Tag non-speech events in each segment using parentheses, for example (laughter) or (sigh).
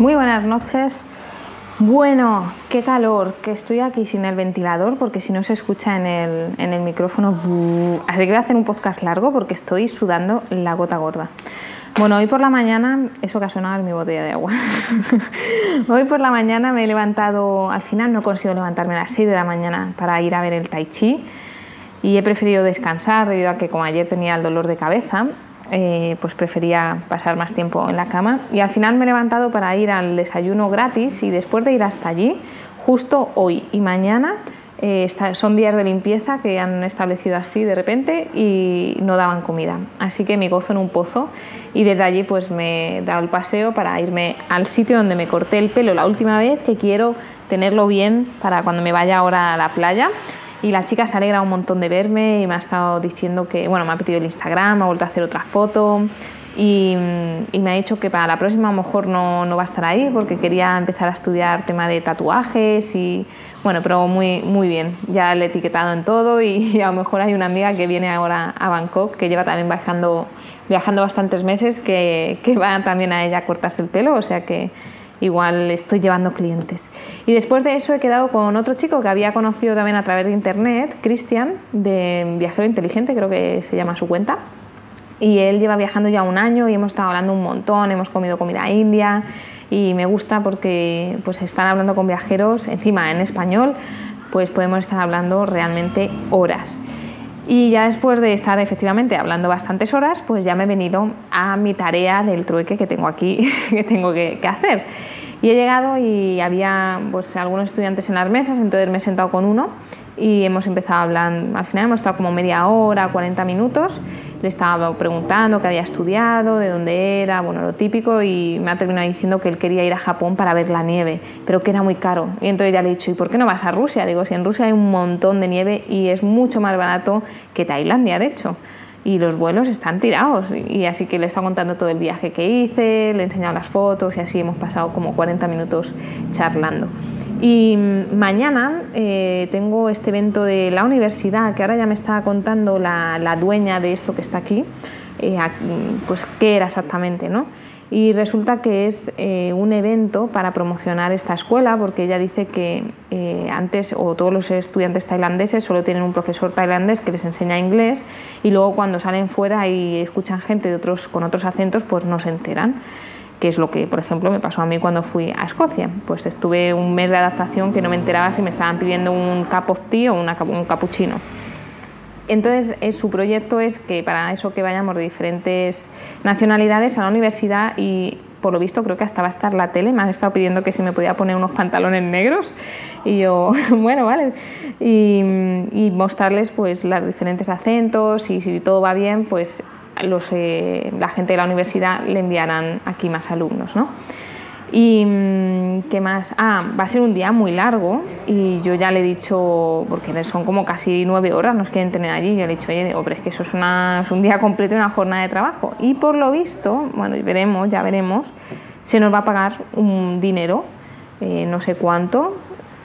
Muy buenas noches. Bueno, qué calor, que estoy aquí sin el ventilador porque si no se escucha en el, micrófono. Así que voy a hacer un podcast largo porque estoy sudando la gota gorda. Bueno, hoy por la mañana, eso que ha sonado es mi botella de agua. (laughs) hoy por la mañana me he levantado, al final no consigo levantarme a las 6 de la mañana para ir a ver el tai chi y he preferido descansar debido a que como ayer tenía el dolor de cabeza eh, pues prefería pasar más tiempo en la cama y al final me he levantado para ir al desayuno gratis y después de ir hasta allí, justo hoy y mañana eh, son días de limpieza que han establecido así de repente y no daban comida. Así que me gozo en un pozo y desde allí pues me he dado el paseo para irme al sitio donde me corté el pelo la última vez que quiero tenerlo bien para cuando me vaya ahora a la playa y la chica se alegra un montón de verme y me ha estado diciendo que, bueno, me ha pedido el Instagram, me ha vuelto a hacer otra foto y, me ha dicho que para la próxima a lo mejor no, no, va a estar ahí porque quería empezar a estudiar tema de tatuajes y, bueno, pero muy, muy bien. Ya le he etiquetado en todo y, a lo mejor hay una amiga que viene ahora a Bangkok que lleva también viajando, viajando bastantes meses que, que va también a ella a cortarse el pelo, o sea que igual estoy llevando clientes. Y después de eso he quedado con otro chico que había conocido también a través de internet, Cristian, de Viajero Inteligente, creo que se llama su cuenta. Y él lleva viajando ya un año y hemos estado hablando un montón, hemos comido comida india y me gusta porque pues están hablando con viajeros, encima en español, pues podemos estar hablando realmente horas. Y ya después de estar efectivamente hablando bastantes horas, pues ya me he venido a mi tarea del trueque que tengo aquí, (laughs) que tengo que, hacer. Y he llegado y había pues, algunos estudiantes en las mesas, entonces me he sentado con uno y hemos empezado a hablar, al final hemos estado como media hora, 40 minutos, le estaba preguntando qué había estudiado, de dónde era, bueno, lo típico, y me ha terminado diciendo que él quería ir a Japón para ver la nieve, pero que era muy caro. Y entonces ya le he dicho, ¿y por qué no vas a Rusia? Digo, si en Rusia hay un montón de nieve y es mucho más barato que Tailandia, de hecho y los vuelos están tirados. Y así que le está contando todo el viaje que hice, le he enseñado las fotos y así hemos pasado como 40 minutos charlando. Y mañana eh, tengo este evento de la universidad que ahora ya me está contando la, la dueña de esto que está aquí, eh, pues qué era exactamente, ¿no? y resulta que es eh, un evento para promocionar esta escuela porque ella dice que eh, antes o todos los estudiantes tailandeses solo tienen un profesor tailandés que les enseña inglés y luego cuando salen fuera y escuchan gente de otros con otros acentos pues no se enteran que es lo que por ejemplo me pasó a mí cuando fui a Escocia pues estuve un mes de adaptación que no me enteraba si me estaban pidiendo un cup of tea o un capuchino entonces, eh, su proyecto es que para eso que vayamos de diferentes nacionalidades a la universidad y por lo visto creo que hasta va a estar la tele, me han estado pidiendo que si me podía poner unos pantalones negros. Y yo, (laughs) bueno, vale, y, mostrarles pues los diferentes acentos y si todo va bien, pues los, eh, la gente de la universidad le enviarán aquí más alumnos, ¿no? Y mm, qué más, ah, va a ser un día muy largo y yo ya le he dicho, porque son como casi nueve horas, nos quieren tener allí, yo le he dicho, oye, hombre, es que eso es, un día completo y una jornada de trabajo. Y por lo visto, bueno, veremos, ya veremos, se nos va a pagar un dinero, eh, no sé cuánto,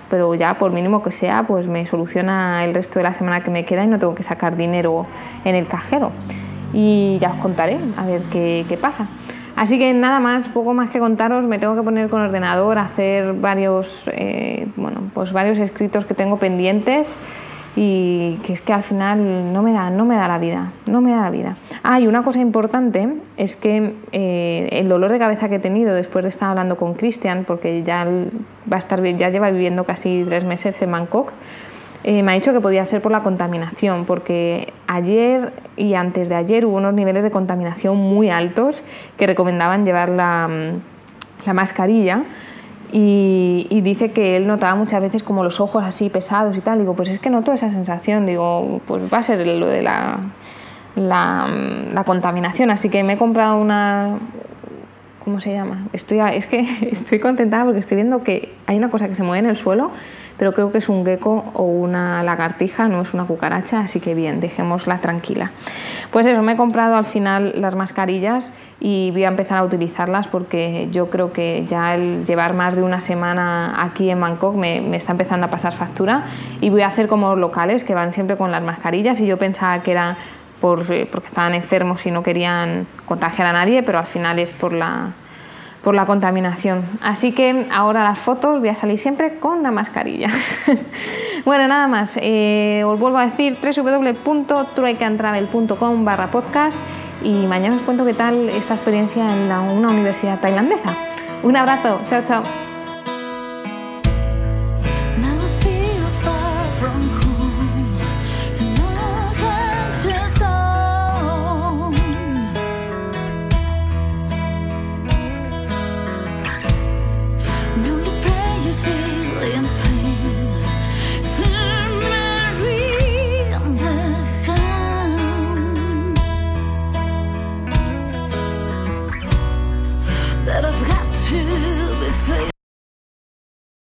pero ya por mínimo que sea, pues me soluciona el resto de la semana que me queda y no tengo que sacar dinero en el cajero. Y ya os contaré a ver qué pasa. Así que nada más, poco más que contaros, me tengo que poner con ordenador, hacer varios, eh, bueno, pues varios escritos que tengo pendientes y que es que al final no me da, no me da la vida, no me da la vida. Ah, y una cosa importante es que eh, el dolor de cabeza que he tenido después de estar hablando con Cristian, porque ya va a estar, ya lleva viviendo casi tres meses en Bangkok, eh, me ha dicho que podía ser por la contaminación, porque ayer y antes de ayer hubo unos niveles de contaminación muy altos que recomendaban llevar la, mm, mascarilla. Y, dice que él notaba muchas veces como los ojos así pesados y tal. Digo, pues es que noto esa sensación. Digo, pues va a ser lo de la, la, mm, la contaminación. Así que me he comprado una, ¿cómo se llama? Estoy, es que (laughs) estoy contenta porque estoy viendo que hay una cosa que se mueve en el suelo, pero creo que es un gecko o una lagartija, no es una cucaracha, así que bien, dejémosla tranquila. Pues eso, me he comprado al final las mascarillas y voy a empezar a utilizarlas porque yo creo que ya el llevar más de una semana aquí en Bangkok me, me está empezando a pasar factura y voy a hacer como locales que van siempre con las mascarillas y yo pensaba que era eh, porque estaban enfermos y no querían contagiar a nadie, pero al final es por la, por la contaminación. Así que ahora las fotos voy a salir siempre con la mascarilla. (laughs) bueno, nada más. Eh, os vuelvo a decir www.truecantravel.com barra podcast y mañana os cuento qué tal esta experiencia en una universidad tailandesa. Un abrazo. Chao, chao.